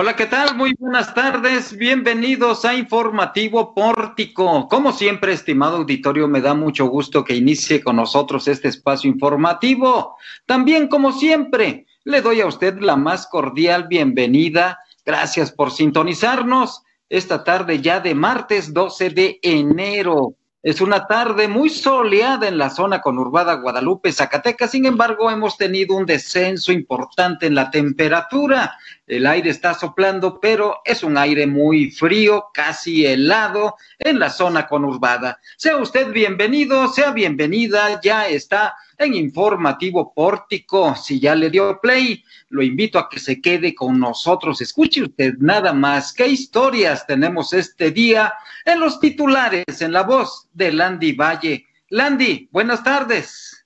Hola, ¿qué tal? Muy buenas tardes. Bienvenidos a Informativo Pórtico. Como siempre, estimado auditorio, me da mucho gusto que inicie con nosotros este espacio informativo. También, como siempre, le doy a usted la más cordial bienvenida. Gracias por sintonizarnos esta tarde ya de martes 12 de enero. Es una tarde muy soleada en la zona conurbada Guadalupe, Zacatecas. Sin embargo, hemos tenido un descenso importante en la temperatura. El aire está soplando, pero es un aire muy frío, casi helado en la zona conurbada. Sea usted bienvenido, sea bienvenida. Ya está en Informativo Pórtico. Si ya le dio play, lo invito a que se quede con nosotros. Escuche usted nada más qué historias tenemos este día en los titulares, en la voz de Landy Valle. Landy, buenas tardes.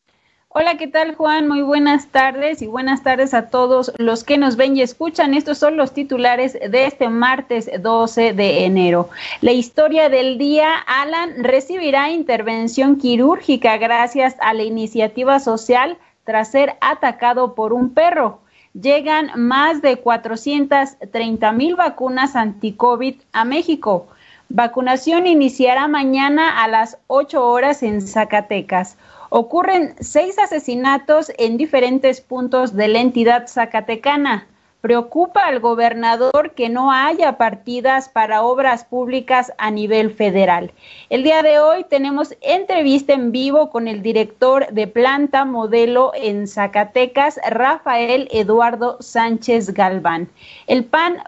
Hola, ¿qué tal Juan? Muy buenas tardes y buenas tardes a todos los que nos ven y escuchan. Estos son los titulares de este martes 12 de enero. La historia del día, Alan recibirá intervención quirúrgica gracias a la iniciativa social tras ser atacado por un perro. Llegan más de 430 mil vacunas anti-COVID a México. Vacunación iniciará mañana a las 8 horas en Zacatecas. Ocurren seis asesinatos en diferentes puntos de la entidad zacatecana. Preocupa al gobernador que no haya partidas para obras públicas a nivel federal. El día de hoy tenemos entrevista en vivo con el director de planta modelo en Zacatecas, Rafael Eduardo Sánchez Galván. El PAN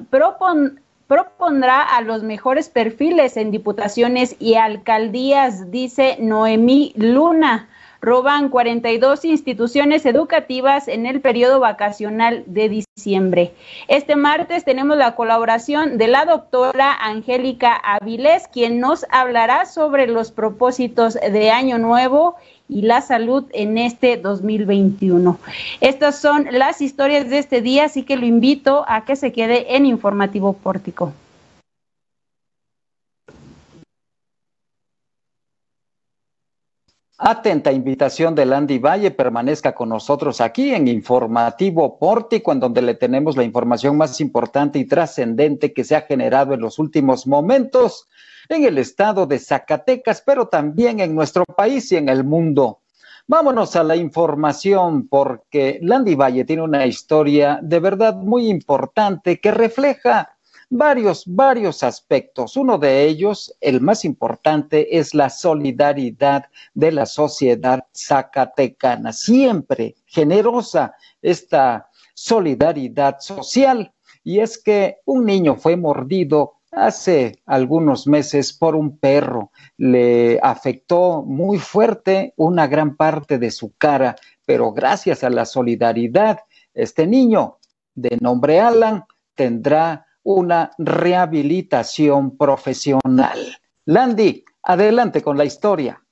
propondrá a los mejores perfiles en diputaciones y alcaldías, dice Noemí Luna roban 42 instituciones educativas en el periodo vacacional de diciembre. Este martes tenemos la colaboración de la doctora Angélica Avilés, quien nos hablará sobre los propósitos de Año Nuevo y la salud en este 2021. Estas son las historias de este día, así que lo invito a que se quede en Informativo Pórtico. Atenta invitación de Landy Valle, permanezca con nosotros aquí en Informativo Pórtico, en donde le tenemos la información más importante y trascendente que se ha generado en los últimos momentos en el estado de Zacatecas, pero también en nuestro país y en el mundo. Vámonos a la información porque Landy Valle tiene una historia de verdad muy importante que refleja varios, varios aspectos. Uno de ellos, el más importante, es la solidaridad de la sociedad zacatecana. Siempre generosa esta solidaridad social. Y es que un niño fue mordido hace algunos meses por un perro. Le afectó muy fuerte una gran parte de su cara, pero gracias a la solidaridad, este niño de nombre Alan tendrá una rehabilitación profesional. Landy, adelante con la historia.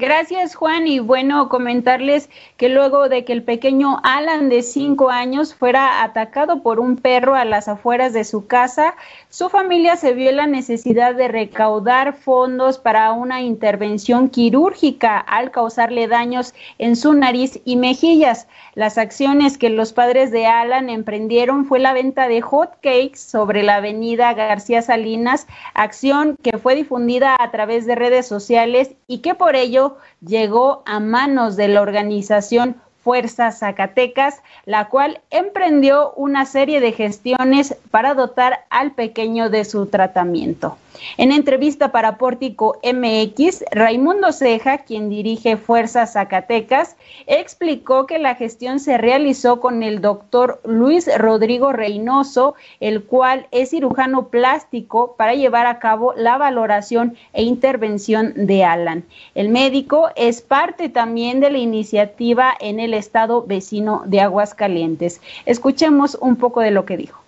Gracias, Juan. Y bueno, comentarles que luego de que el pequeño Alan de cinco años fuera atacado por un perro a las afueras de su casa, su familia se vio la necesidad de recaudar fondos para una intervención quirúrgica al causarle daños en su nariz y mejillas. Las acciones que los padres de Alan emprendieron fue la venta de hot cakes sobre la avenida García Salinas, acción que fue difundida a través de redes sociales y que por ello llegó a manos de la organización Fuerzas Zacatecas, la cual emprendió una serie de gestiones para dotar al pequeño de su tratamiento. En entrevista para Pórtico MX, Raimundo Ceja, quien dirige Fuerzas Zacatecas, explicó que la gestión se realizó con el doctor Luis Rodrigo Reynoso, el cual es cirujano plástico, para llevar a cabo la valoración e intervención de Alan. El médico es parte también de la iniciativa en el estado vecino de Aguascalientes. Escuchemos un poco de lo que dijo.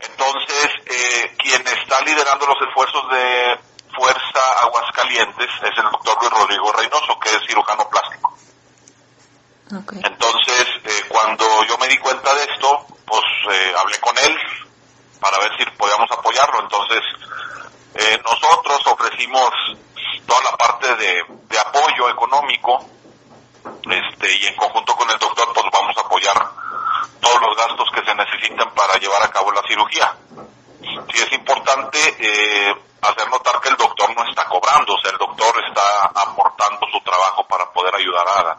Entonces, eh, quien está liderando los esfuerzos de Fuerza Aguascalientes es el doctor Luis Rodrigo Reynoso, que es cirujano plástico. Entonces, eh, cuando yo me di cuenta de esto, pues eh, hablé con él para ver si podíamos apoyarlo. Entonces, nosotros ofrecimos toda la parte de, de, apoyo económico este, y en conjunto con el doctor, pues vamos a apoyar todos los gastos que se necesitan para llevar a cabo la cirugía. Sí es importante eh, hacer notar que el doctor no está cobrando, o sea, el doctor está aportando su trabajo para poder ayudar a Alan.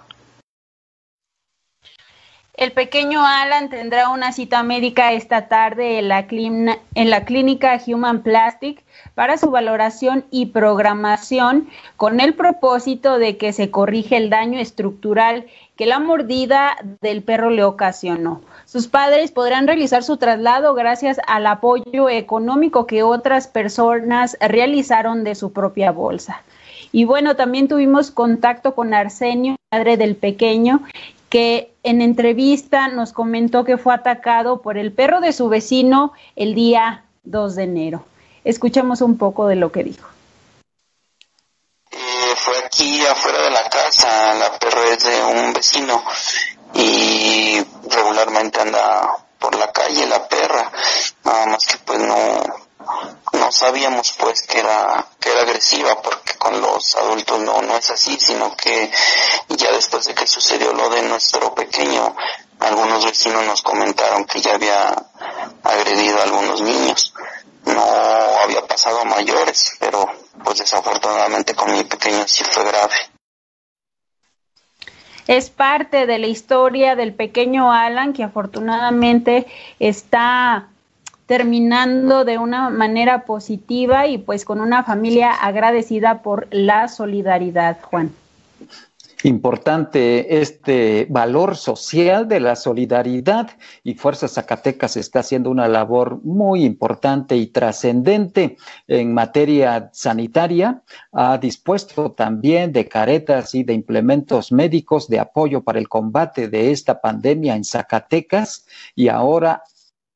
El pequeño Alan tendrá una cita médica esta tarde en la, en la clínica Human Plastic para su valoración y programación con el propósito de que se corrige el daño estructural que la mordida del perro le ocasionó. Sus padres podrán realizar su traslado gracias al apoyo económico que otras personas realizaron de su propia bolsa. Y bueno, también tuvimos contacto con Arsenio, padre del pequeño, que en entrevista nos comentó que fue atacado por el perro de su vecino el día 2 de enero. Escuchemos un poco de lo que dijo. Eh, fue aquí afuera de la casa, la perra es de un vecino y regularmente anda por la calle la perra, nada más que pues no, no sabíamos pues que era, que era agresiva porque con los adultos no, no es así, sino que ya después de que sucedió lo de nuestro pequeño, algunos vecinos nos comentaron que ya había agredido a algunos niños. No había pasado a mayores, pero pues desafortunadamente con mi pequeño sí fue grave. Es parte de la historia del pequeño Alan que afortunadamente está terminando de una manera positiva y pues con una familia agradecida por la solidaridad, Juan. Importante este valor social de la solidaridad y Fuerza Zacatecas está haciendo una labor muy importante y trascendente en materia sanitaria. Ha dispuesto también de caretas y de implementos médicos de apoyo para el combate de esta pandemia en Zacatecas y ahora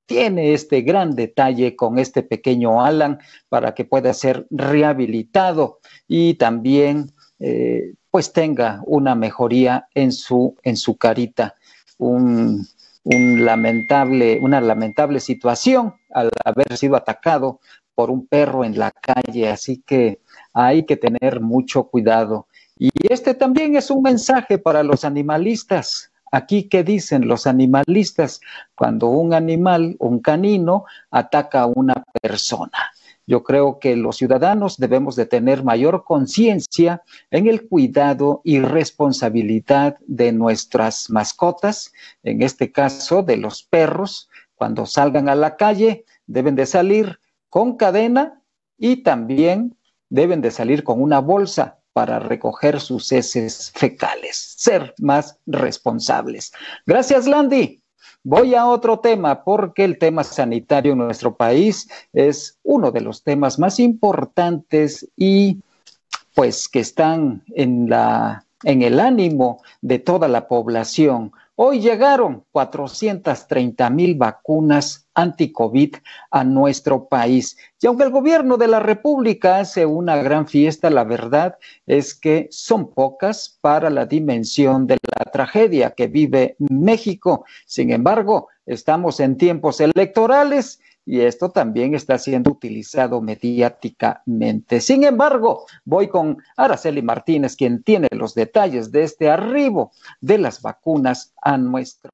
tiene este gran detalle con este pequeño Alan para que pueda ser rehabilitado y también eh, pues tenga una mejoría en su, en su carita. Un, lamentable, una lamentable situación al haber sido atacado por un perro en la calle, así que hay que tener mucho cuidado. Y este también es un mensaje para los animalistas. Aquí, ¿qué dicen los animalistas? Cuando un animal, un canino, ataca a una persona. Yo creo que los ciudadanos debemos de tener mayor conciencia en el cuidado y responsabilidad de nuestras mascotas, en este caso de los perros. Cuando salgan a la calle, deben de salir con cadena y también deben de salir con una bolsa para recoger sus heces fecales, ser más responsables. Gracias, Landy. Voy a otro tema porque el tema sanitario en nuestro país es uno de los temas más importantes y pues que están en la en el ánimo de toda la población. Hoy llegaron 430 mil vacunas anti-COVID a nuestro país. Y aunque el gobierno de la República hace una gran fiesta, la verdad es que son pocas para la dimensión de la tragedia que vive México. Sin embargo, estamos en tiempos electorales y esto también está siendo utilizado mediáticamente. Sin embargo, voy con Araceli Martínez, quien tiene los detalles de este arribo de las vacunas a nuestro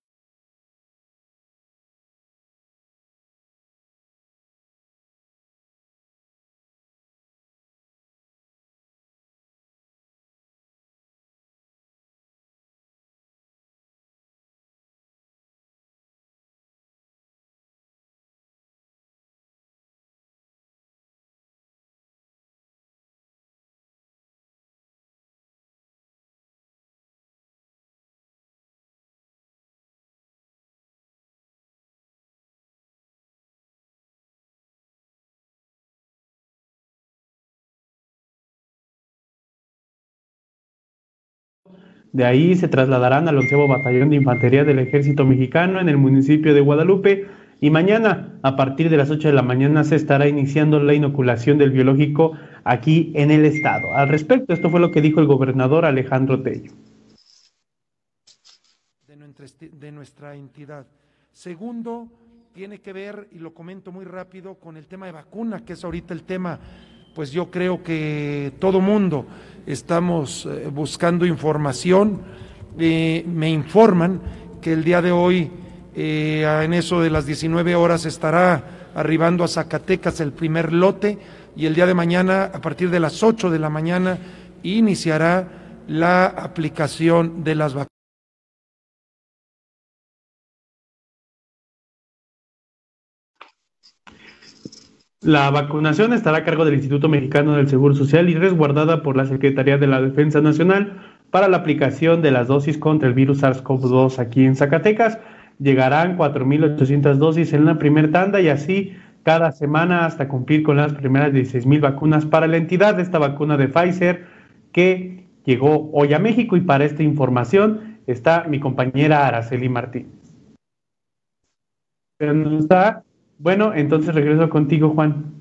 De ahí se trasladarán al onceavo Batallón de Infantería del Ejército Mexicano en el municipio de Guadalupe y mañana, a partir de las 8 de la mañana, se estará iniciando la inoculación del biológico aquí en el estado. Al respecto, esto fue lo que dijo el gobernador Alejandro Tello. De nuestra entidad. Segundo, tiene que ver, y lo comento muy rápido, con el tema de vacuna, que es ahorita el tema pues yo creo que todo mundo estamos eh, buscando información. Eh, me informan que el día de hoy Eh, en eso de las 19 horas estará arribando a Zacatecas el primer lote y el día de mañana, a partir de las 8 de la mañana, iniciará la aplicación de las vacunas. La vacunación estará a cargo del Instituto Mexicano del Seguro Social y resguardada por la Secretaría de la Defensa Nacional para la aplicación de las dosis contra el virus SARS-CoV-2 aquí en Zacatecas. Llegarán 4.800 dosis en la primera tanda y así cada semana hasta cumplir con las primeras 16.000 vacunas para la entidad. Esta vacuna de Pfizer que llegó hoy a México y para esta información está mi compañera Araceli Martínez. Está bueno, entonces regreso contigo, Juan.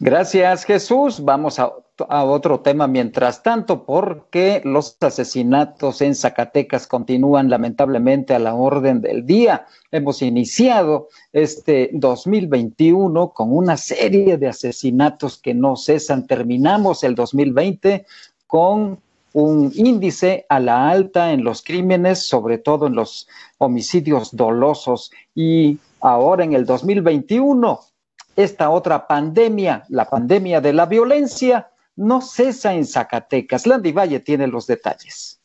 Gracias, Jesús. Vamos a, otro tema mientras tanto, porque los asesinatos en Zacatecas continúan lamentablemente a la orden del día. Hemos iniciado este 2021 con una serie de asesinatos que no cesan. Terminamos el 2020 con un índice a la alta en los crímenes, sobre todo en los homicidios dolosos y ahora en el 2021, esta otra pandemia, la pandemia de la violencia, no cesa en Zacatecas. Landy Valle tiene los detalles.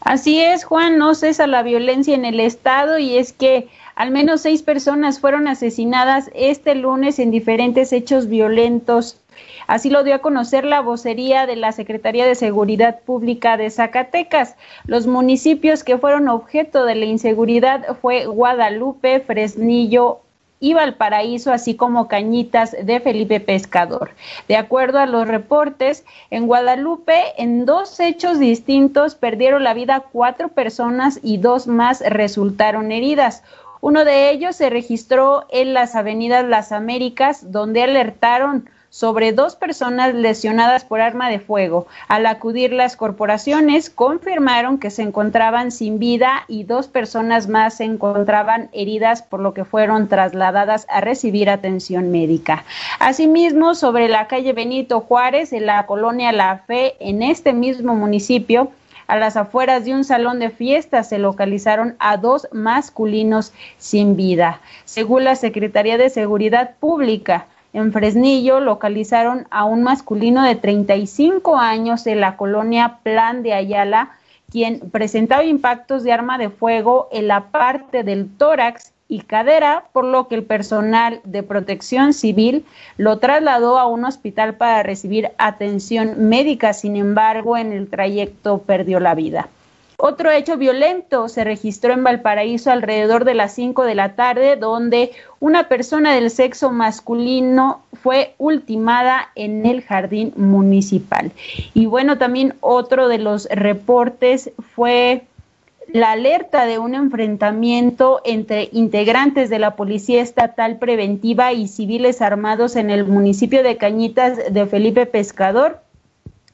Así es, Juan, no cesa la violencia en el estado y es que al menos seis personas fueron asesinadas este lunes en diferentes hechos violentos Así lo dio a conocer la vocería de la Secretaría de Seguridad Pública de Zacatecas. Los municipios que fueron objeto de la inseguridad fue Guadalupe, Fresnillo, y Valparaíso, así como Cañitas de Felipe Pescador. De acuerdo a los reportes, en Guadalupe, en dos hechos distintos, perdieron la vida cuatro personas y dos más resultaron heridas. Uno de ellos se registró en las avenidas Las Américas, donde alertaron sobre dos personas lesionadas por arma de fuego. Al acudir las corporaciones, confirmaron que se encontraban sin vida y dos personas más se encontraban heridas, por lo que fueron trasladadas a recibir atención médica. Asimismo, sobre la calle Benito Juárez, en la colonia La Fe, en este mismo municipio, a las afueras de un salón de fiestas se localizaron a dos masculinos sin vida. Según la Secretaría de Seguridad Pública, en Fresnillo localizaron a un masculino de 35 años en la colonia Plan de Ayala, quien presentaba impactos de arma de fuego en la parte del tórax y cadera, por lo que el personal de protección civil lo trasladó a un hospital para recibir atención médica. Sin embargo, en el trayecto perdió la vida. Otro hecho violento se registró en Valparaíso alrededor de las 5 de la tarde, donde una persona del sexo masculino fue ultimada en el jardín municipal. Y bueno, también otro de los reportes fue la alerta de un enfrentamiento entre integrantes de la Policía Estatal Preventiva y civiles armados en el municipio de Cañitas de Felipe Pescador.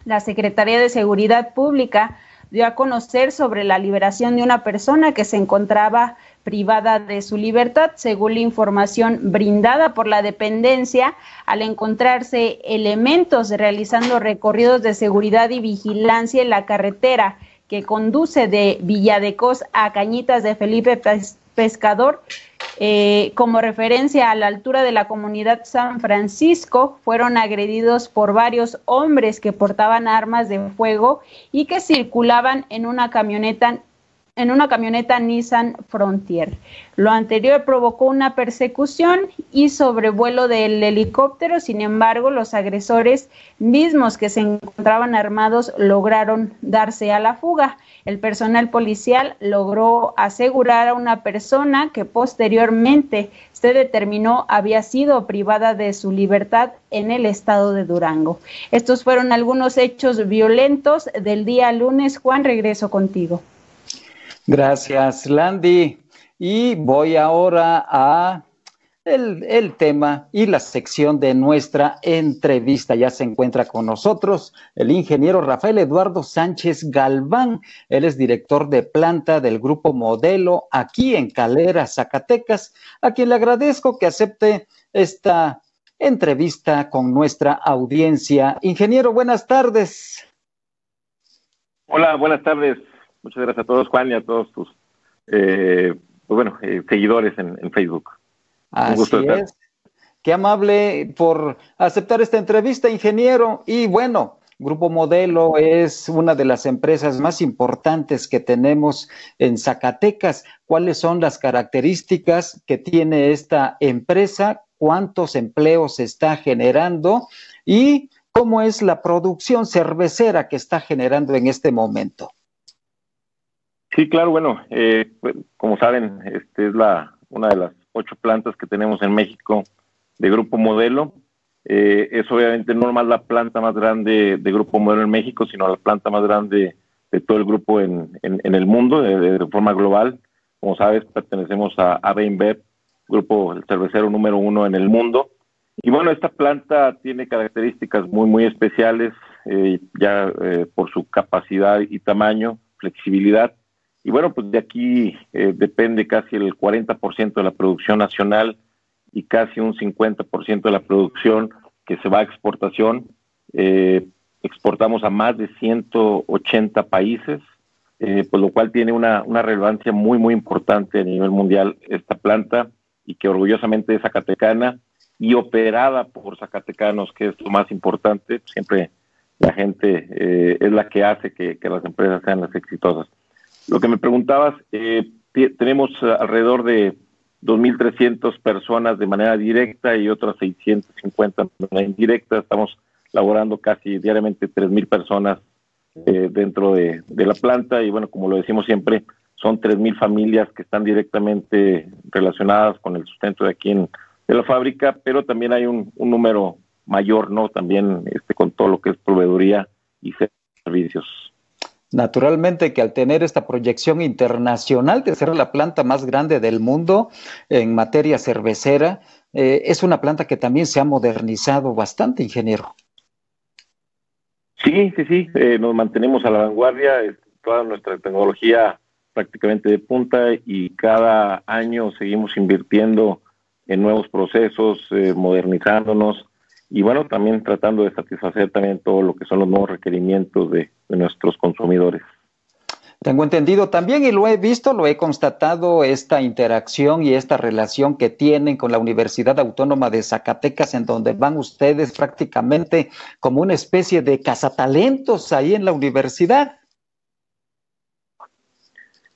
La Secretaría de Seguridad Pública dio a conocer sobre la liberación de una persona que se encontraba privada de su libertad, según la información brindada por la dependencia, al encontrarse elementos realizando recorridos de seguridad y vigilancia en la carretera que conduce de Villadecos a Cañitas de Felipe Pescador, eh, como referencia a la altura de la comunidad San Francisco, fueron agredidos por varios hombres que portaban armas de fuego y que circulaban en una camioneta en una camioneta Nissan Frontier. Lo anterior provocó una persecución y sobrevuelo del helicóptero, sin embargo, los agresores mismos que se encontraban armados lograron darse a la fuga. El personal policial logró asegurar a una persona que posteriormente se determinó había sido privada de su libertad en el estado de Durango. Estos fueron algunos hechos violentos del día lunes. Juan, regreso contigo. Gracias, Landy. Y voy ahora a el, tema y la sección de nuestra entrevista. Ya se encuentra con nosotros el ingeniero Rafael Eduardo Sánchez Galván. Él es director de planta del Grupo Modelo aquí en Calera, Zacatecas, a quien le agradezco que acepte esta entrevista con nuestra audiencia. Ingeniero, buenas tardes. Hola, buenas tardes. Muchas gracias a todos, Juan, y a todos tus pues bueno, seguidores en, Facebook. Así es. Qué amable por aceptar esta entrevista, ingeniero. Y bueno, Grupo Modelo es una de las empresas más importantes que tenemos en Zacatecas. ¿Cuáles son las características que tiene esta empresa? ¿Cuántos empleos está generando? ¿Y cómo es la producción cervecera que está generando en este momento? Sí, claro, bueno, eh, como saben, este es la una de las ocho plantas que tenemos en México de Grupo Modelo eh, es obviamente no más la planta más grande de Grupo Modelo en México, sino la planta más grande de todo el grupo en, el mundo, de, forma global. Como sabes, pertenecemos a, a grupo el cervecero número uno en el mundo. Y bueno, esta planta tiene características muy, muy especiales, eh, ya eh, por su capacidad y tamaño, flexibilidad. Y bueno, pues de aquí depende casi el 40% de la producción nacional y casi un 50% de la producción que se va a exportación. Eh, exportamos a más de 180 países, eh, pues lo cual tiene una, relevancia muy, muy importante a nivel mundial esta planta y que orgullosamente es zacatecana y operada por zacatecanos, que es lo más importante. Siempre la gente eh, es la que hace que, las empresas sean las exitosas. Lo que me preguntabas, tenemos alrededor de 2.300 personas de manera directa y otras 650 de manera indirecta. Estamos laborando casi diariamente 3.000 personas eh, dentro de, la planta y bueno, como lo decimos siempre, son 3.000 familias que están directamente relacionadas con el sustento de aquí en de la fábrica, pero también hay un, un número mayor, ¿no? También este, con todo lo que es proveeduría y servicios. Naturalmente que al tener esta proyección internacional de ser la planta más grande del mundo en materia cervecera, eh, es una planta que también se ha modernizado bastante, ingeniero. Sí, sí, sí, eh, nos mantenemos a la vanguardia, toda nuestra tecnología prácticamente de punta y cada año seguimos invirtiendo en nuevos procesos, eh, modernizándonos y bueno, también tratando de satisfacer también todo lo que son los nuevos requerimientos de, nuestros consumidores. Tengo entendido también y lo he visto, lo he constatado, esta interacción y esta relación que tienen con la Universidad Autónoma de Zacatecas, en donde van ustedes prácticamente como una especie de cazatalentos ahí en la universidad.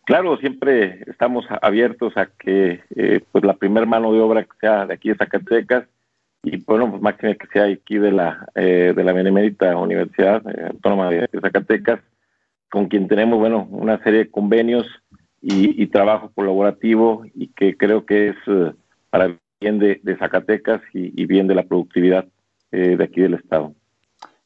Claro, siempre estamos abiertos a que eh, pues la primer mano de obra que sea de aquí de Zacatecas y bueno, pues máxima que sea aquí de la eh, de la Benemérita Universidad eh, Autónoma de, Zacatecas, con quien tenemos, bueno, una serie de convenios y, trabajo colaborativo y que creo que es eh, para bien de, Zacatecas y, bien de la productividad de aquí del Estado.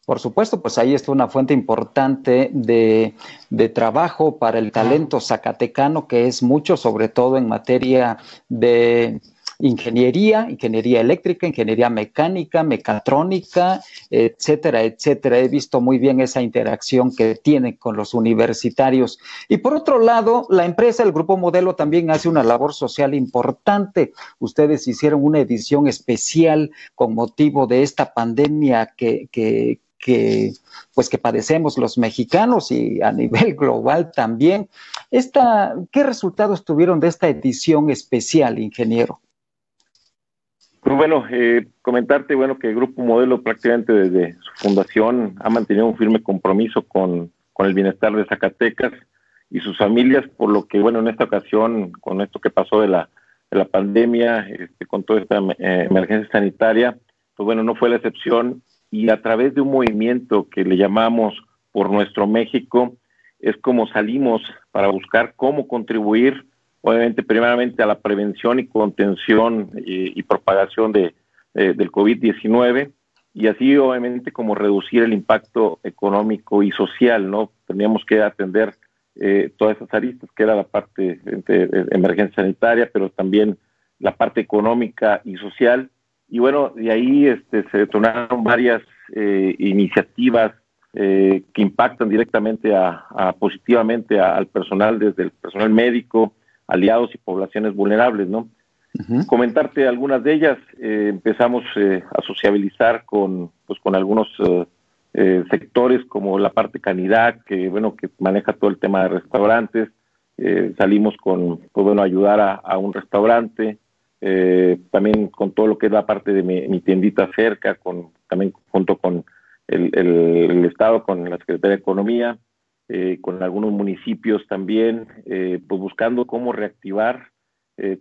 Por supuesto, pues ahí está una fuente importante de, de, trabajo para el talento zacatecano, que es mucho, sobre todo en materia de ingeniería, ingeniería eléctrica, ingeniería mecánica, mecatrónica, etcétera, etcétera. He visto muy bien esa interacción que tiene con los universitarios. Y por otro lado, la empresa, el Grupo Modelo, también hace una labor social importante. Ustedes hicieron una edición especial con motivo de esta pandemia que, que, que, pues que padecemos los mexicanos y a nivel global también. Esta, ¿Qué resultados tuvieron de esta edición especial, ingeniero? Pues bueno, eh, comentarte bueno que el Grupo Modelo prácticamente desde su fundación ha mantenido un firme compromiso con, el bienestar de Zacatecas y sus familias, por lo que bueno, en esta ocasión, con esto que pasó de la, de la pandemia, este, con toda esta eh, emergencia sanitaria, pues bueno, no fue la excepción. Y a través de un movimiento que le llamamos por nuestro México, es como salimos para buscar cómo contribuir obviamente primeramente a la prevención y contención y, propagación de, del COVID-19 y así obviamente como reducir el impacto económico y social, ¿no? Teníamos que atender eh, todas esas aristas, que era la parte de, emergencia sanitaria, pero también la parte económica y social. Y bueno, de ahí este, se detonaron varias eh, iniciativas eh, que impactan directamente a, a positivamente al personal, desde el personal médico, aliados y poblaciones vulnerables, ¿no? Comentarte algunas de ellas, eh, empezamos eh, a sociabilizar con, pues, con algunos eh, sectores como la parte Canidad, que bueno, que maneja todo el tema de restaurantes, eh, salimos con, pues bueno, ayudar a, un restaurante, eh, también con todo lo que es la parte de mi, tiendita cerca, con, también junto con el, el, Estado, con la Secretaría de Economía, eh, con algunos municipios también, pues buscando cómo reactivar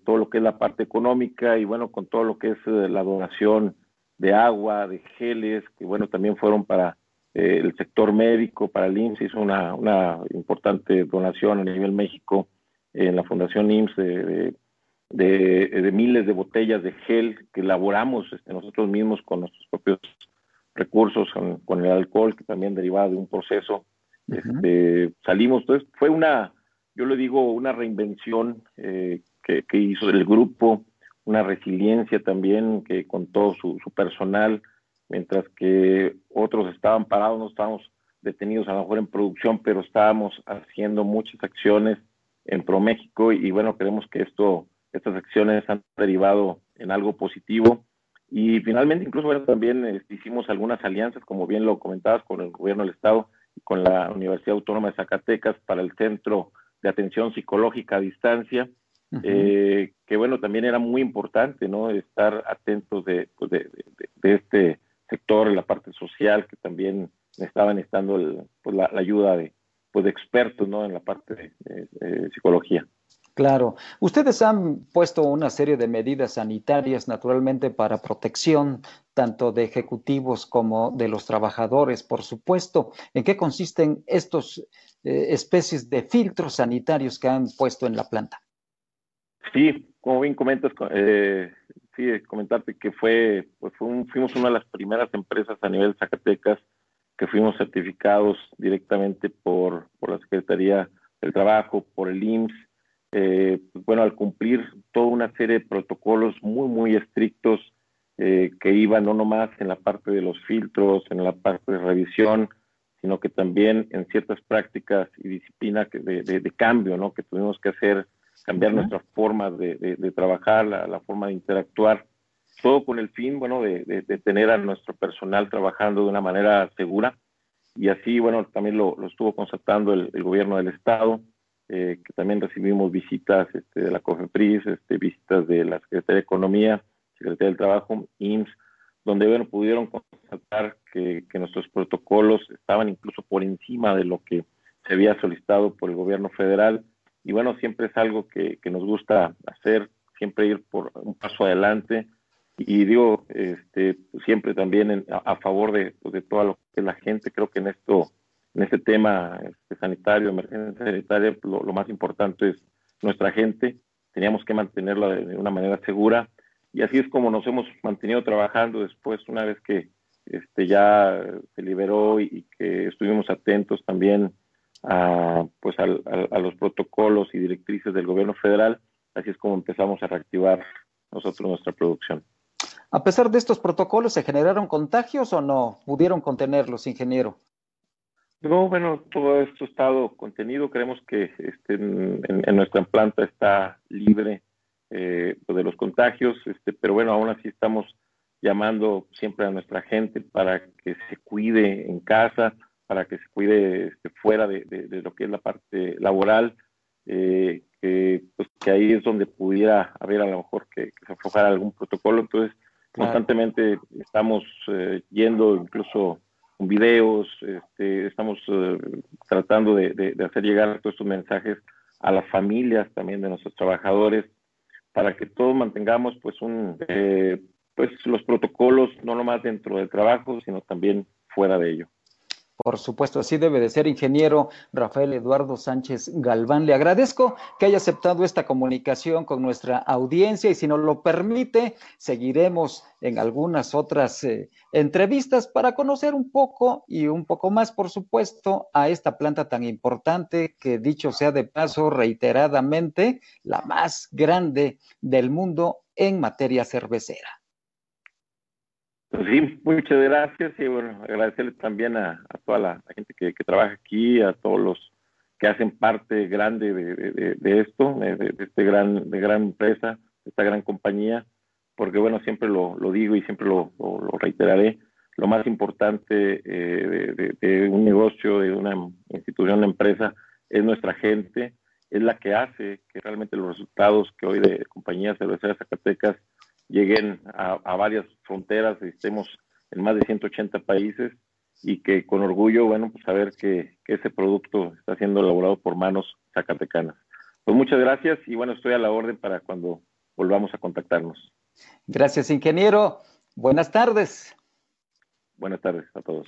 todo lo que es la parte económica y bueno, con todo lo que es la donación de agua, de geles, que bueno, también fueron para eh, el sector médico, para el IMSS, hizo una, importante donación a nivel México en la Fundación IMSS de, miles de botellas de gel que elaboramos este, nosotros mismos con nuestros propios recursos, con, el alcohol, que también derivaba de un proceso. Este, salimos, entonces fue una, yo le digo, una reinvención eh, que, hizo el grupo, una resiliencia también que con todo su, su personal, mientras que otros estaban parados, no estábamos detenidos a lo mejor en producción, pero estábamos haciendo muchas acciones en ProMéxico y, bueno, creemos que esto, estas acciones han derivado en algo positivo. Y finalmente incluso bueno, también este, hicimos algunas alianzas, como bien lo comentabas, con el gobierno del estado y con la Universidad Autónoma de Zacatecas para el Centro de Atención Psicológica a Distancia, eh, que bueno, también era muy importante, ¿no? Estar atentos de, pues, de, de este sector, la parte social, que también estaban estando pues, la, ayuda de, pues, de expertos ¿no? en la parte de, psicología. Claro. Ustedes han puesto una serie de medidas sanitarias, naturalmente, para protección tanto de ejecutivos como de los trabajadores, por supuesto. ¿En qué consisten estos eh, especies de filtros sanitarios que han puesto en la planta? Sí, como bien comentas, eh, sí, comentarte que fue, pues fuimos una de las primeras empresas a nivel Zacatecas que fuimos certificados directamente por, por la Secretaría del Trabajo, por el IMSS. Eh, bueno, al cumplir toda una serie de protocolos muy, muy estrictos eh, que iban no nomás en la parte de los filtros, en la parte de revisión, sino que también en ciertas prácticas y disciplina de, de, de cambio, ¿no? Que tuvimos que hacer cambiar nuestras formas de, de, trabajar, la, forma de interactuar, todo con el fin, bueno, de, tener a nuestro personal trabajando de una manera segura. Y así, bueno, también lo, estuvo constatando el, gobierno del Estado, eh, que también recibimos visitas este, de la COFEPRIS, este, visitas de la Secretaría de Economía, Secretaría del Trabajo, IMSS, donde, bueno, pudieron constatar que, que nuestros protocolos estaban incluso por encima de lo que se había solicitado por el gobierno federal. Y bueno, siempre es algo que, nos gusta hacer, siempre ir por un paso adelante. Y digo, este, siempre también a, favor de, pues, de toda lo que la gente, creo que en esto, en este tema sanitario, emergencia sanitaria, lo, más importante es nuestra gente, teníamos que mantenerla de, una manera segura y así es como nos hemos mantenido trabajando después, una vez que este, ya se liberó y que estuvimos atentos también a, pues a, los protocolos y directrices del gobierno federal. Así es como empezamos a reactivar nosotros nuestra producción. A pesar de estos protocolos, ¿se generaron contagios o no? ¿Pudieron contenerlos, ingeniero? No, bueno, todo esto ha estado contenido. Creemos que este, en, nuestra planta está libre eh, de los contagios, este, pero bueno, aún así estamos llamando siempre a nuestra gente para que se cuide en casa, para que se cuide este, fuera de, lo que es la parte laboral, eh, que, pues, que ahí es donde pudiera haber a lo mejor que, se aflojara algún protocolo. Entonces, constantemente estamos eh, yendo incluso con videos, este, estamos eh, tratando de, hacer llegar todos estos mensajes a las familias también de nuestros trabajadores para que todos mantengamos pues un pues los protocolos no nomás dentro del trabajo sino también fuera de ello. Por supuesto, así debe de ser, ingeniero Rafael Eduardo Sánchez Galván. Le agradezco que haya aceptado esta comunicación con nuestra audiencia y si nos lo permite, seguiremos en algunas otras eh, entrevistas para conocer un poco y un poco más, por supuesto, a esta planta tan importante que, dicho sea de paso, reiteradamente, la más grande del mundo en materia cervecera. Pues sí, muchas gracias y bueno, agradecerle también a, toda la, gente que, trabaja aquí, a todos los que hacen parte grande de, esto, de, este gran, de gran empresa, de esta gran compañía, porque bueno, siempre lo, digo y siempre lo, reiteraré, lo más importante eh, de, un negocio, de una institución, una empresa, es nuestra gente, es la que hace que realmente los resultados que hoy de compañías cerveceras Zacatecas lleguen a, varias fronteras, estemos en más de 180 países y que con orgullo, bueno, pues saber que, que ese producto está siendo elaborado por manos zacatecanas. Pues muchas gracias y bueno, estoy a la orden para cuando volvamos a contactarnos. Gracias, ingeniero. Buenas tardes. Buenas tardes a todos.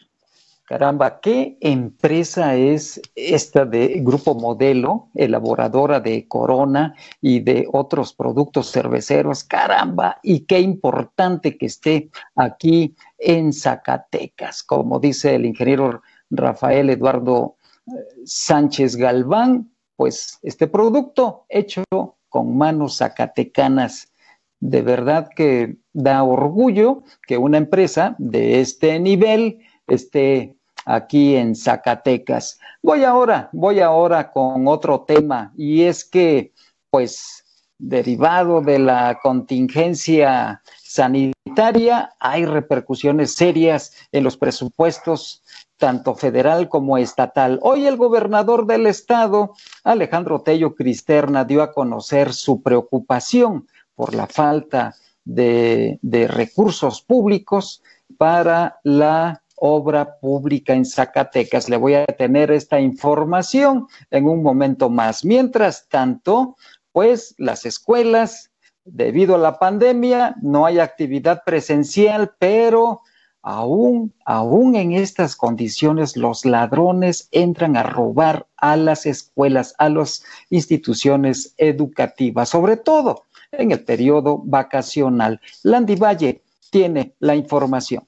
Caramba, ¿qué empresa es esta de Grupo Modelo, elaboradora de Corona y de otros productos cerveceros? Caramba, y qué importante que esté aquí en Zacatecas, como dice el ingeniero Rafael Eduardo eh, Sánchez Galván, pues este producto hecho con manos zacatecanas. De verdad que da orgullo que una empresa de este nivel esté aquí en Zacatecas. Voy ahora, voy ahora con otro tema y es que, pues, derivado de la contingencia sanitaria, hay repercusiones serias en los presupuestos tanto federal como estatal. Hoy el gobernador del estado, Alejandro Tello Cristerna, dio a conocer su preocupación por la falta de, de recursos públicos para la obra pública en Zacatecas. Le voy a tener esta información en un momento más. Mientras tanto, pues las escuelas, debido a la pandemia, no hay actividad presencial, pero aún, aún en estas condiciones, los ladrones entran a robar a las escuelas, a las instituciones educativas, sobre todo en el periodo vacacional. Landy Valle tiene la información.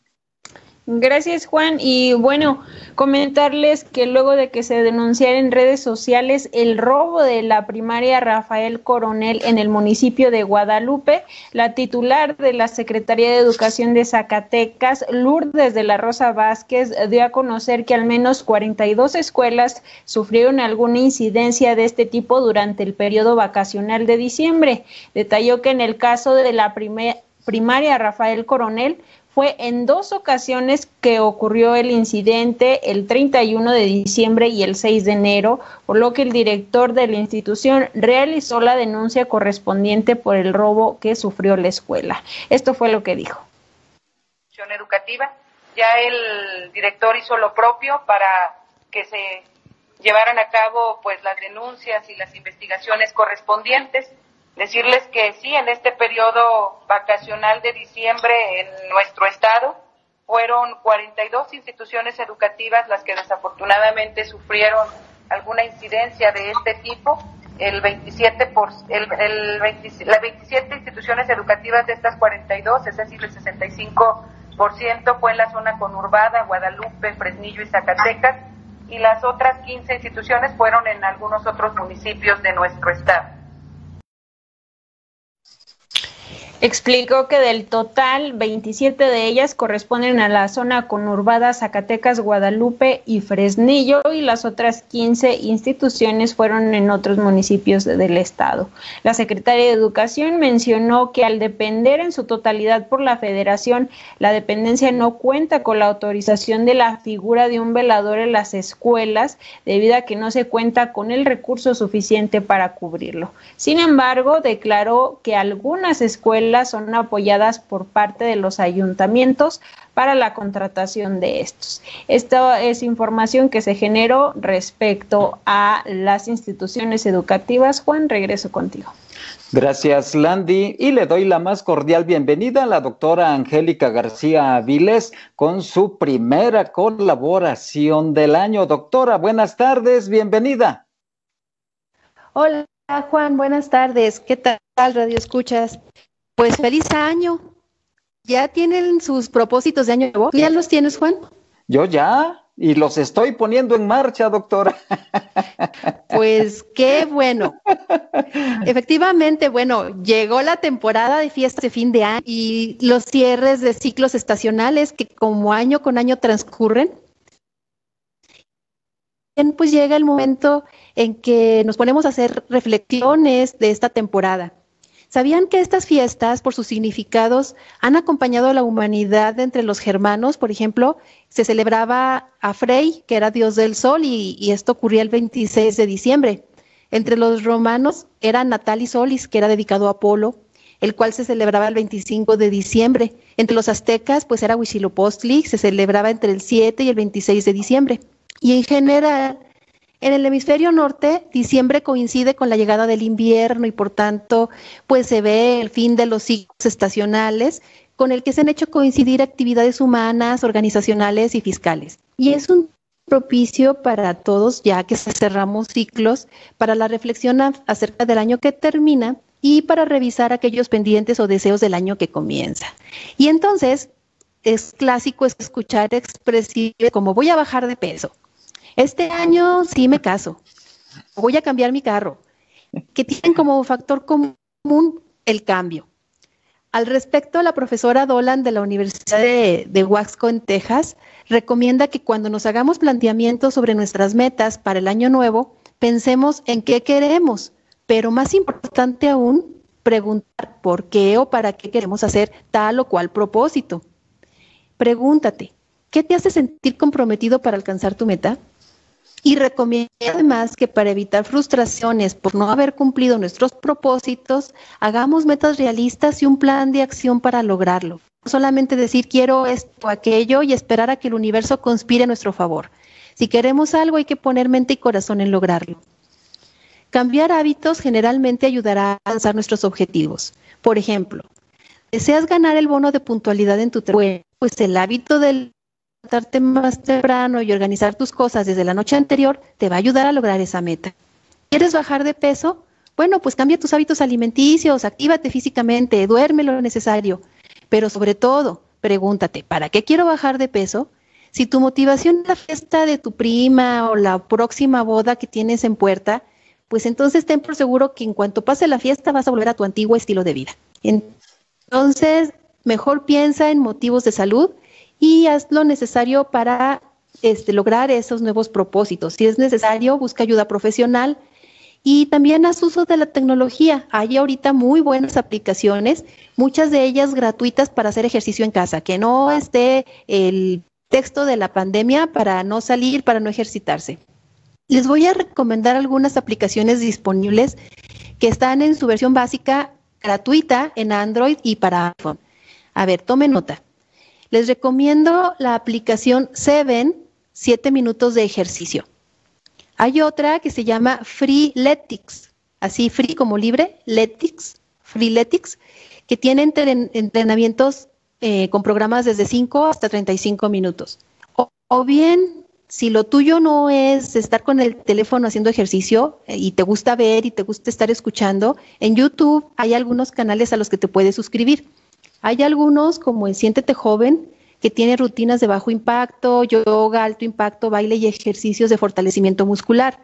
Gracias Juan y bueno, comentarles que luego de que se denunciara en redes sociales el robo de la primaria Rafael Coronel en el municipio de Guadalupe, la titular de la Secretaría de Educación de Zacatecas, Lourdes de la Rosa Vázquez, dio a conocer que al menos 42 escuelas sufrieron alguna incidencia de este tipo durante el periodo vacacional de diciembre. Detalló que en el caso de la primaria Rafael Coronel, fue en dos ocasiones que ocurrió el incidente, el 31 de diciembre y el 6 de enero, por lo que el director de la institución realizó la denuncia correspondiente por el robo que sufrió la escuela. Esto fue lo que dijo. Educativa. Ya el director hizo lo propio para que se llevaran a cabo pues las denuncias y las investigaciones correspondientes. Decirles que sí, en este periodo vacacional de diciembre en nuestro estado fueron 42 instituciones educativas las que desafortunadamente sufrieron alguna incidencia de este tipo. El 27 por, el, las 27 instituciones educativas de estas 42, es decir, el 65% fue en la zona conurbada, Guadalupe, Fresnillo y Zacatecas, y las otras 15 instituciones fueron en algunos otros municipios de nuestro estado. Explicó que del total, 27 de ellas corresponden a la zona conurbada Zacatecas, Guadalupe y Fresnillo y las otras 15 instituciones fueron en otros municipios del estado. La secretaria de Educación mencionó que al depender en su totalidad por la federación, la dependencia no cuenta con la autorización de la figura de un velador en las escuelas debido a que no se cuenta con el recurso suficiente para cubrirlo. Sin embargo, declaró que algunas escuelas son apoyadas por parte de los ayuntamientos para la contratación de estos. Esta es información que se generó respecto a las instituciones educativas. Juan, regreso contigo. Gracias, Landy. Y le doy la más cordial bienvenida a la doctora Angélica García Avilés con su primera colaboración del año. Doctora, buenas tardes, bienvenida. Hola, Juan, buenas tardes. ¿Qué tal, Radio Escuchas? Pues feliz año. ¿Ya tienen sus propósitos de año nuevo? ¿Ya los tienes, Juan? Yo ya, y los estoy poniendo en marcha, doctora. Pues qué bueno. Efectivamente, bueno, llegó la temporada de fiestas de fin de año y los cierres de ciclos estacionales que como año con año transcurren. Pues llega el momento en que nos ponemos a hacer reflexiones de esta temporada. ¿Sabían que estas fiestas, por sus significados, han acompañado a la humanidad entre los germanos? Por ejemplo, se celebraba a Frey, que era dios del sol, y, esto ocurría el 26 de diciembre. Entre los romanos era Natalis Solis, que era dedicado a Apolo, el cual se celebraba el 25 de diciembre. Entre los aztecas, pues era Huitzilopochtli, se celebraba entre el 7 y el 26 de diciembre. Y en general, en el hemisferio norte, diciembre coincide con la llegada del invierno y por tanto, pues se ve el fin de los ciclos estacionales con el que se han hecho coincidir actividades humanas, organizacionales y fiscales. Y es un propicio para todos, ya que cerramos ciclos, para la reflexión acerca del año que termina y para revisar aquellos pendientes o deseos del año que comienza. Y entonces es clásico escuchar expresiones como voy a bajar de peso. Este año sí me caso. Voy a cambiar mi carro. Que tienen como factor común el cambio. Al respecto, la profesora Dolan de la Universidad de, de en Texas recomienda que cuando nos hagamos planteamientos sobre nuestras metas para el año nuevo, pensemos en qué queremos, pero más importante aún, preguntar por qué o para qué queremos hacer tal o cual propósito. Pregúntate, ¿qué te hace sentir comprometido para alcanzar tu meta? Y recomienda además que para evitar frustraciones por no haber cumplido nuestros propósitos, hagamos metas realistas y un plan de acción para lograrlo. No solamente decir quiero esto aquello y esperar a que el universo conspire a nuestro favor. Si queremos algo hay que poner mente y corazón en lograrlo. Cambiar hábitos generalmente ayudará a alcanzar nuestros objetivos. Por ejemplo, ¿deseas ganar el bono de puntualidad en tu trabajo? Pues el hábito de levantarte más temprano y organizar tus cosas desde la noche anterior te va a ayudar a lograr esa meta. ¿Quieres bajar de peso? Bueno, pues cambia tus hábitos alimenticios, actívate físicamente, duerme lo necesario. Pero sobre todo, pregúntate, ¿para qué quiero bajar de peso? Si tu motivación es la fiesta de tu prima o la próxima boda que tienes en puerta, pues entonces ten por seguro que en cuanto pase la fiesta vas a volver a tu antiguo estilo de vida. Entonces, mejor piensa en motivos de salud y haz lo necesario para este, lograr esos nuevos propósitos. Si es necesario, busca ayuda profesional y también haz uso de la tecnología. Hay ahorita muy buenas aplicaciones, muchas de ellas gratuitas para hacer ejercicio en casa, que no esté el texto de la pandemia para no salir, para no ejercitarse. Les voy a recomendar algunas aplicaciones disponibles que están en su versión básica gratuita en Android y para iPhone. A ver, tome nota. Les recomiendo la aplicación Seven, 7 minutos de ejercicio. Hay otra que se llama Freeletics, así free como libre, Letics, Freeletics, que tiene entrenamientos eh, con programas desde 5 hasta 35 minutos. o bien si lo tuyo no es estar con el teléfono haciendo ejercicio eh, y te gusta ver y te gusta estar escuchando, en YouTube hay algunos canales a los que te puedes suscribir. Hay algunos como en Siéntete Joven, que tiene rutinas de bajo impacto, yoga, alto impacto, baile y ejercicios de fortalecimiento muscular.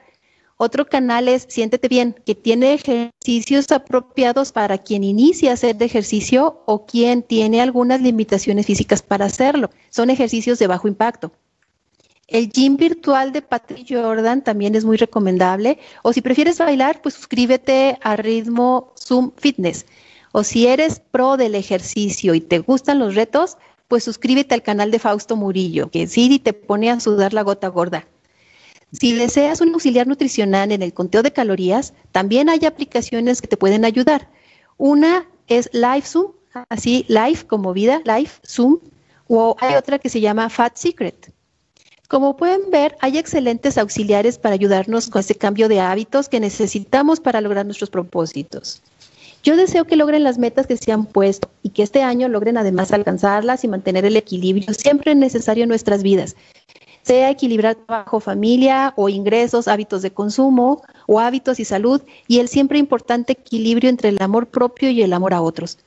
Otro canal es Siéntete Bien, que tiene ejercicios apropiados para quien inicia a hacer de ejercicio o quien tiene algunas limitaciones físicas para hacerlo. Son ejercicios de bajo impacto. El gym virtual de Patrick Jordan también es muy recomendable. O si prefieres bailar, pues suscríbete a Ritmo Zoom Fitness. O si eres pro del ejercicio y te gustan los retos, pues suscríbete al canal de Fausto Murillo, que sí te pone a sudar la gota gorda. Si deseas un auxiliar nutricional en el conteo de calorías, también hay aplicaciones que te pueden ayudar. Una es LiveZoom, así Live como vida, Live Zoom, o hay otra que se llama Fat Secret. Como pueden ver, hay excelentes auxiliares para ayudarnos con ese cambio de hábitos que necesitamos para lograr nuestros propósitos. Yo deseo que logren las metas que se han puesto y que este año logren además alcanzarlas y mantener el equilibrio siempre necesario en nuestras vidas, sea equilibrar trabajo, familia o ingresos, hábitos de consumo o hábitos y salud y el siempre importante equilibrio entre el amor propio y el amor a otros.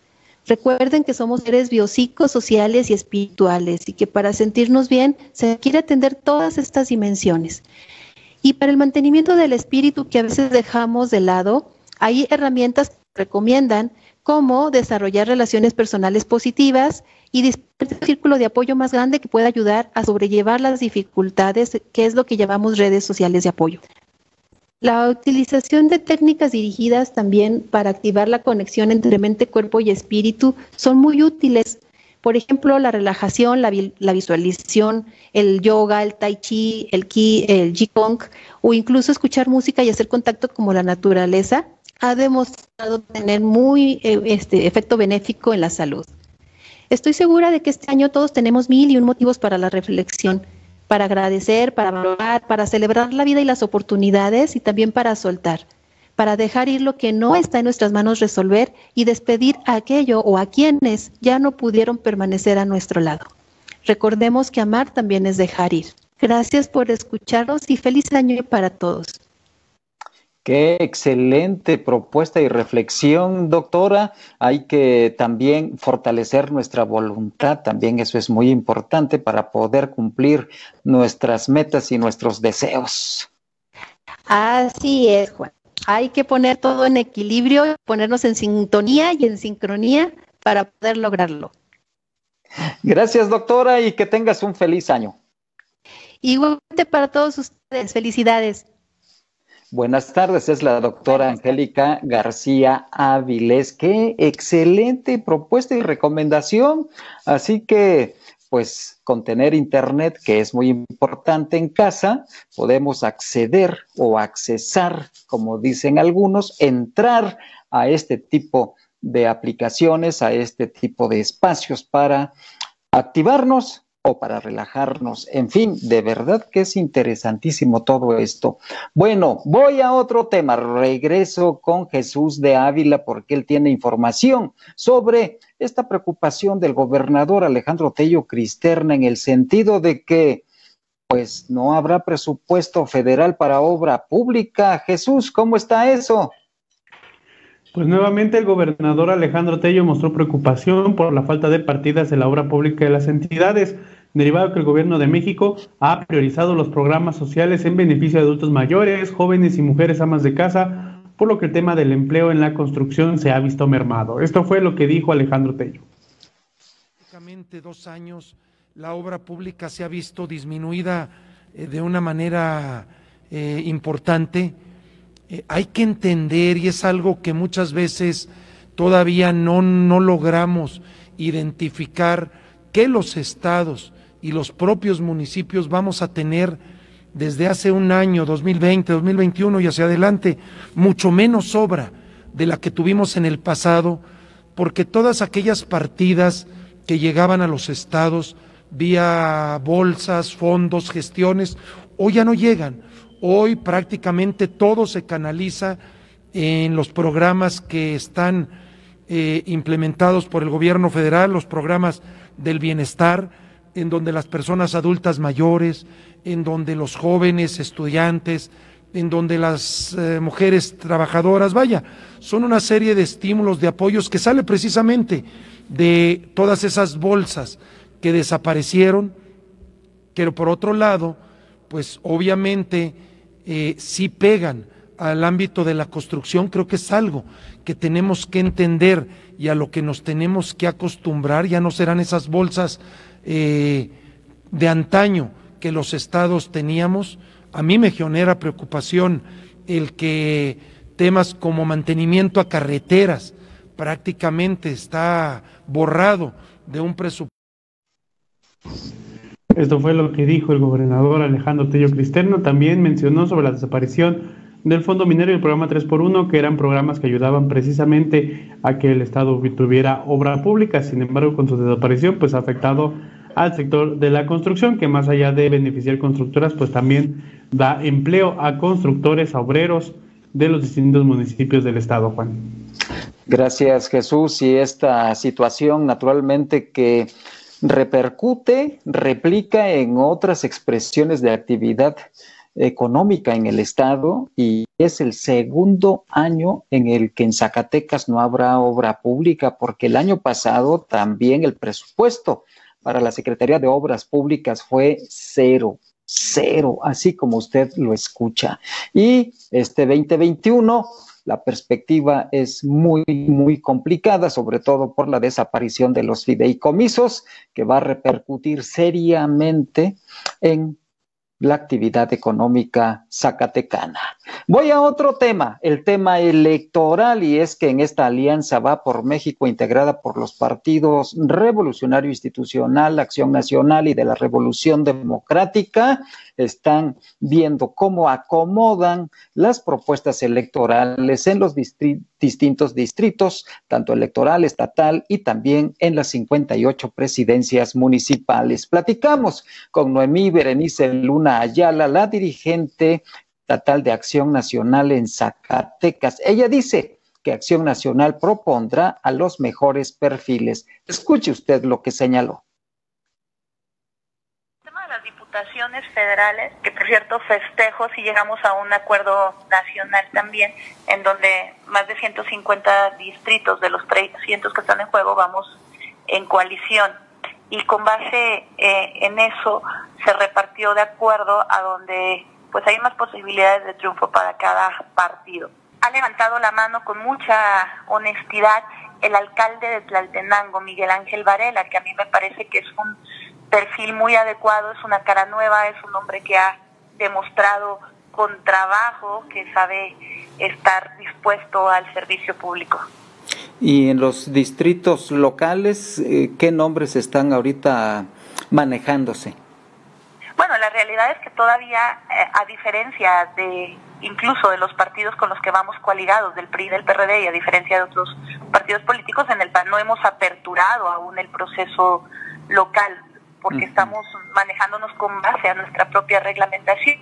Recuerden que somos seres biopsicosociales y espirituales y que para sentirnos bien se quiere atender todas estas dimensiones. Y para el mantenimiento del espíritu que a veces dejamos de lado, hay herramientas recomiendan como desarrollar relaciones personales positivas y disponer un círculo de apoyo más grande que pueda ayudar a sobrellevar las dificultades, que es lo que llamamos redes sociales de apoyo. La utilización de técnicas dirigidas también para activar la conexión entre mente, cuerpo y espíritu son muy útiles Por ejemplo, la relajación, la, la visualización, el yoga, el tai chi, el ki, el jikong o incluso escuchar música y hacer contacto como la naturaleza ha demostrado tener muy eh, este, efecto benéfico en la salud. Estoy segura de que este año todos tenemos mil y un motivos para la reflexión, para agradecer, para valorar, para celebrar la vida y las oportunidades y también para soltar, para dejar ir lo que no está en nuestras manos resolver y despedir a aquello o a quienes ya no pudieron permanecer a nuestro lado. Recordemos que amar también es dejar ir. Gracias por escucharnos y feliz año para todos. Qué excelente propuesta y reflexión, doctora. Hay que también fortalecer nuestra voluntad, también eso es muy importante para poder cumplir nuestras metas y nuestros deseos. Así es, Juan. Hay que poner todo en equilibrio, ponernos en sintonía y en sincronía para poder lograrlo. Gracias, doctora, y que tengas un feliz año. Igualmente para todos ustedes, felicidades. Buenas tardes, es la doctora Angélica García Áviles. Qué excelente propuesta y recomendación. Así que, pues, con tener internet, que es muy importante en casa, podemos acceder o accesar, como dicen algunos, entrar a este tipo de aplicaciones, a este tipo de espacios para activarnos o para relajarnos. En fin, de verdad que es interesantísimo todo esto. Bueno, voy a otro tema. Regreso con Jesús de Ávila porque él tiene información sobre esta preocupación del gobernador Alejandro Tello Cristerna en el sentido de que pues no habrá presupuesto federal para obra pública. Jesús, ¿cómo está eso? Pues nuevamente el gobernador Alejandro Tello mostró preocupación por la falta de partidas de la obra pública de las entidades derivado que el gobierno de México ha priorizado los programas sociales en beneficio de adultos mayores, jóvenes y mujeres amas de casa, por lo que el tema del empleo en la construcción se ha visto mermado. Esto fue lo que dijo Alejandro Tello. Prácticamente dos años la obra pública se ha visto disminuida eh, de una manera eh, importante. Eh, hay que entender, y es algo que muchas veces todavía no, no logramos identificar, que los estados y los propios municipios vamos a tener desde hace un año, 2020, 2021 y hacia adelante, mucho menos obra de la que tuvimos en el pasado, porque todas aquellas partidas que llegaban a los estados vía bolsas, fondos, gestiones, hoy ya no llegan. Hoy prácticamente todo se canaliza en los programas que están eh, implementados por el gobierno federal, los programas del bienestar, en donde las personas adultas mayores, en donde los jóvenes estudiantes, en donde las eh, mujeres trabajadoras, vaya, son una serie de estímulos, de apoyos que sale precisamente de todas esas bolsas que desaparecieron, pero por otro lado, pues obviamente eh, sí pegan al ámbito de la construcción, creo que es algo que tenemos que entender y a lo que nos tenemos que acostumbrar, ya no serán esas bolsas eh, de antaño que los estados teníamos, a mí me genera preocupación el que temas como mantenimiento a carreteras prácticamente está borrado de un presupuesto. Esto fue lo que dijo el gobernador Alejandro Tello Cristerno. También mencionó sobre la desaparición del Fondo Minero y el programa 3x1, que eran programas que ayudaban precisamente a que el Estado tuviera obra pública. Sin embargo, con su desaparición, pues ha afectado al sector de la construcción, que más allá de beneficiar constructoras, pues también da empleo a constructores, a obreros de los distintos municipios del estado, Juan. Gracias, Jesús. Y esta situación, naturalmente, que repercute, replica en otras expresiones de actividad económica en el estado y es el segundo año en el que en Zacatecas no habrá obra pública porque el año pasado también el presupuesto para la Secretaría de Obras Públicas fue cero, cero, así como usted lo escucha. Y este 2021 la perspectiva es muy, muy complicada, sobre todo por la desaparición de los fideicomisos, que va a repercutir seriamente en la actividad económica zacatecana. Voy a otro tema, el tema electoral, y es que en esta alianza va por México integrada por los partidos Revolucionario Institucional, Acción Nacional y de la Revolución Democrática, están viendo cómo acomodan las propuestas electorales en los distintos distritos, tanto electoral, estatal y también en las 58 presidencias municipales. Platicamos con Noemí Berenice Luna Ayala, la dirigente estatal de Acción Nacional en Zacatecas. Ella dice que Acción Nacional propondrá a los mejores perfiles. Escuche usted lo que señaló federales, que por cierto festejo si llegamos a un acuerdo nacional también, en donde más de 150 distritos de los 300 que están en juego vamos en coalición. Y con base eh, en eso se repartió de acuerdo a donde pues hay más posibilidades de triunfo para cada partido. Ha levantado la mano con mucha honestidad el alcalde de Tlaltenango, Miguel Ángel Varela, que a mí me parece que es un perfil muy adecuado, es una cara nueva, es un hombre que ha demostrado con trabajo que sabe estar dispuesto al servicio público. Y en los distritos locales, eh, ¿qué nombres están ahorita manejándose? Bueno, la realidad es que todavía, eh, a diferencia de incluso de los partidos con los que vamos coaligados, del PRI y del PRD, y a diferencia de otros partidos políticos, en el PAN no hemos aperturado aún el proceso local porque estamos manejándonos con base a nuestra propia reglamentación.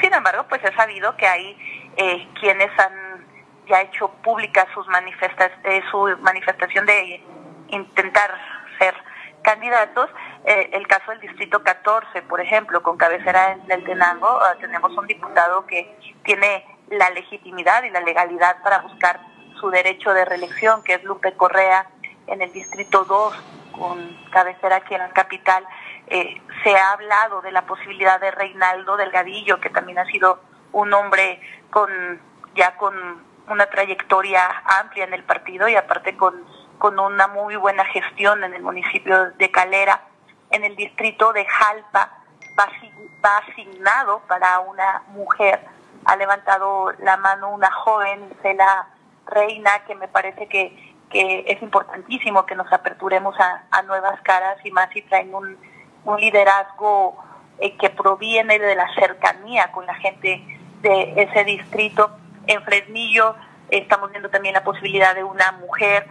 Sin embargo, pues he sabido que hay eh, quienes han ya hecho pública sus manifestas, eh, su manifestación de intentar ser candidatos. Eh, el caso del Distrito 14, por ejemplo, con cabecera en el Tenango, ah, tenemos un diputado que tiene la legitimidad y la legalidad para buscar su derecho de reelección, que es Lupe Correa, en el Distrito 2 con cabecera aquí en la capital, eh, se ha hablado de la posibilidad de Reinaldo Delgadillo, que también ha sido un hombre con ya con una trayectoria amplia en el partido y aparte con, con una muy buena gestión en el municipio de Calera, en el distrito de Jalpa, va, va asignado para una mujer, ha levantado la mano una joven, Cela Reina, que me parece que que es importantísimo que nos aperturemos a, nuevas caras y más si traen un, liderazgo eh, que proviene de la cercanía con la gente de ese distrito. En Fresnillo estamos viendo también la posibilidad de una mujer.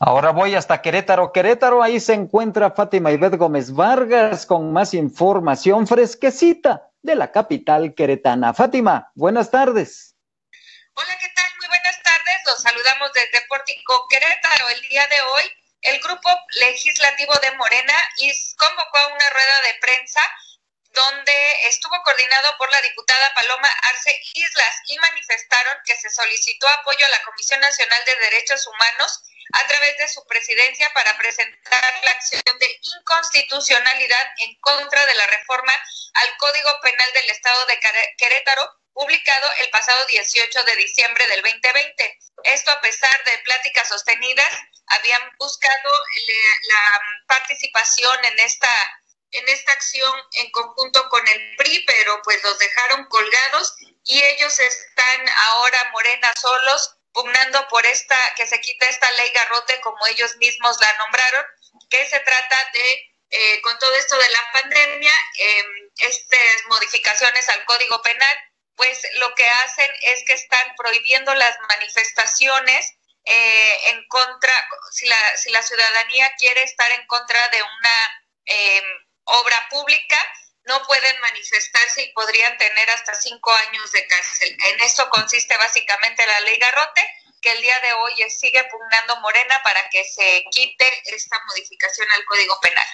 Ahora voy hasta Querétaro. Querétaro, ahí se encuentra Fátima Ibet Gómez Vargas con más información fresquecita de la capital queretana. Fátima, buenas tardes. Saludamos desde Pórtico Querétaro. El día de hoy, el grupo legislativo de Morena convocó a una rueda de prensa donde estuvo coordinado por la diputada Paloma Arce Islas y manifestaron que se solicitó apoyo a la Comisión Nacional de Derechos Humanos a través de su presidencia para presentar la acción de inconstitucionalidad en contra de la reforma al Código Penal del Estado de Querétaro publicado el pasado 18 de diciembre del 2020. Esto a pesar de pláticas sostenidas, habían buscado la participación en esta en esta acción en conjunto con el PRI, pero pues los dejaron colgados y ellos están ahora Morena solos pugnando por esta que se quita esta ley garrote como ellos mismos la nombraron, que se trata de eh, con todo esto de la pandemia, eh, estas modificaciones al Código Penal pues lo que hacen es que están prohibiendo las manifestaciones eh, en contra, si la, si la ciudadanía quiere estar en contra de una em, obra pública, no pueden manifestarse y podrían tener hasta cinco años de cárcel. En eso consiste básicamente la ley Garrote, que el día de hoy sigue pugnando Morena para que se quite esta modificación al Código Penal.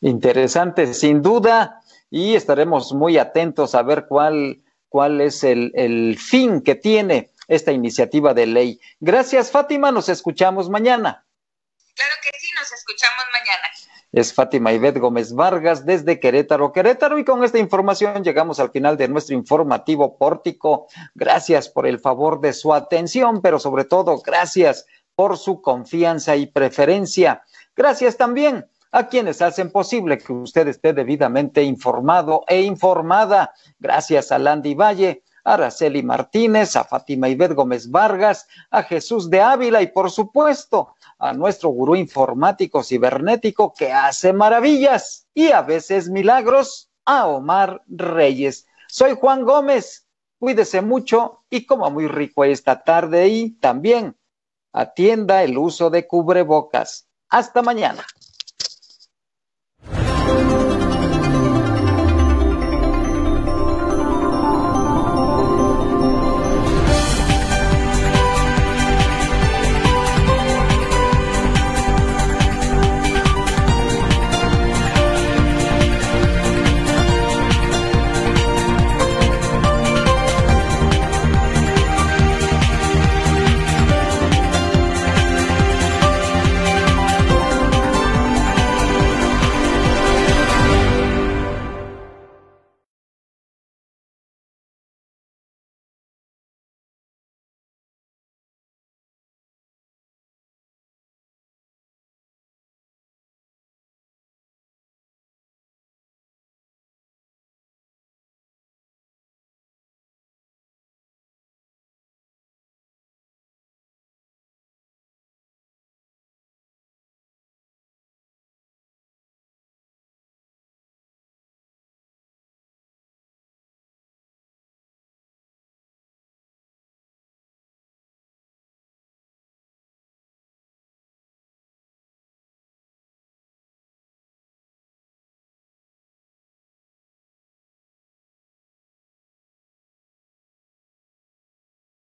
Interesante, sin duda, y estaremos muy atentos a ver cuál cuál es el, fin que tiene esta iniciativa de ley. Gracias, Fátima. Nos escuchamos mañana. Claro que sí, nos escuchamos mañana. Es Fátima Ivette Gómez Vargas desde Querétaro, Querétaro. Y con esta información llegamos al final de nuestro informativo pórtico. Gracias por el favor de su atención, pero sobre todo gracias por su confianza y preferencia. Gracias también a quienes hacen posible que usted esté debidamente informado e informada. Gracias a Landy Valle, a Araceli Martínez, a Fátima Ibet Gómez Vargas, a Jesús de Ávila y por supuesto a nuestro gurú informático cibernético que hace maravillas y a veces milagros, a Omar Reyes. Soy Juan Gómez, cuídese mucho y coma muy rico esta tarde y también atienda el uso de cubrebocas. Hasta mañana. Thank you.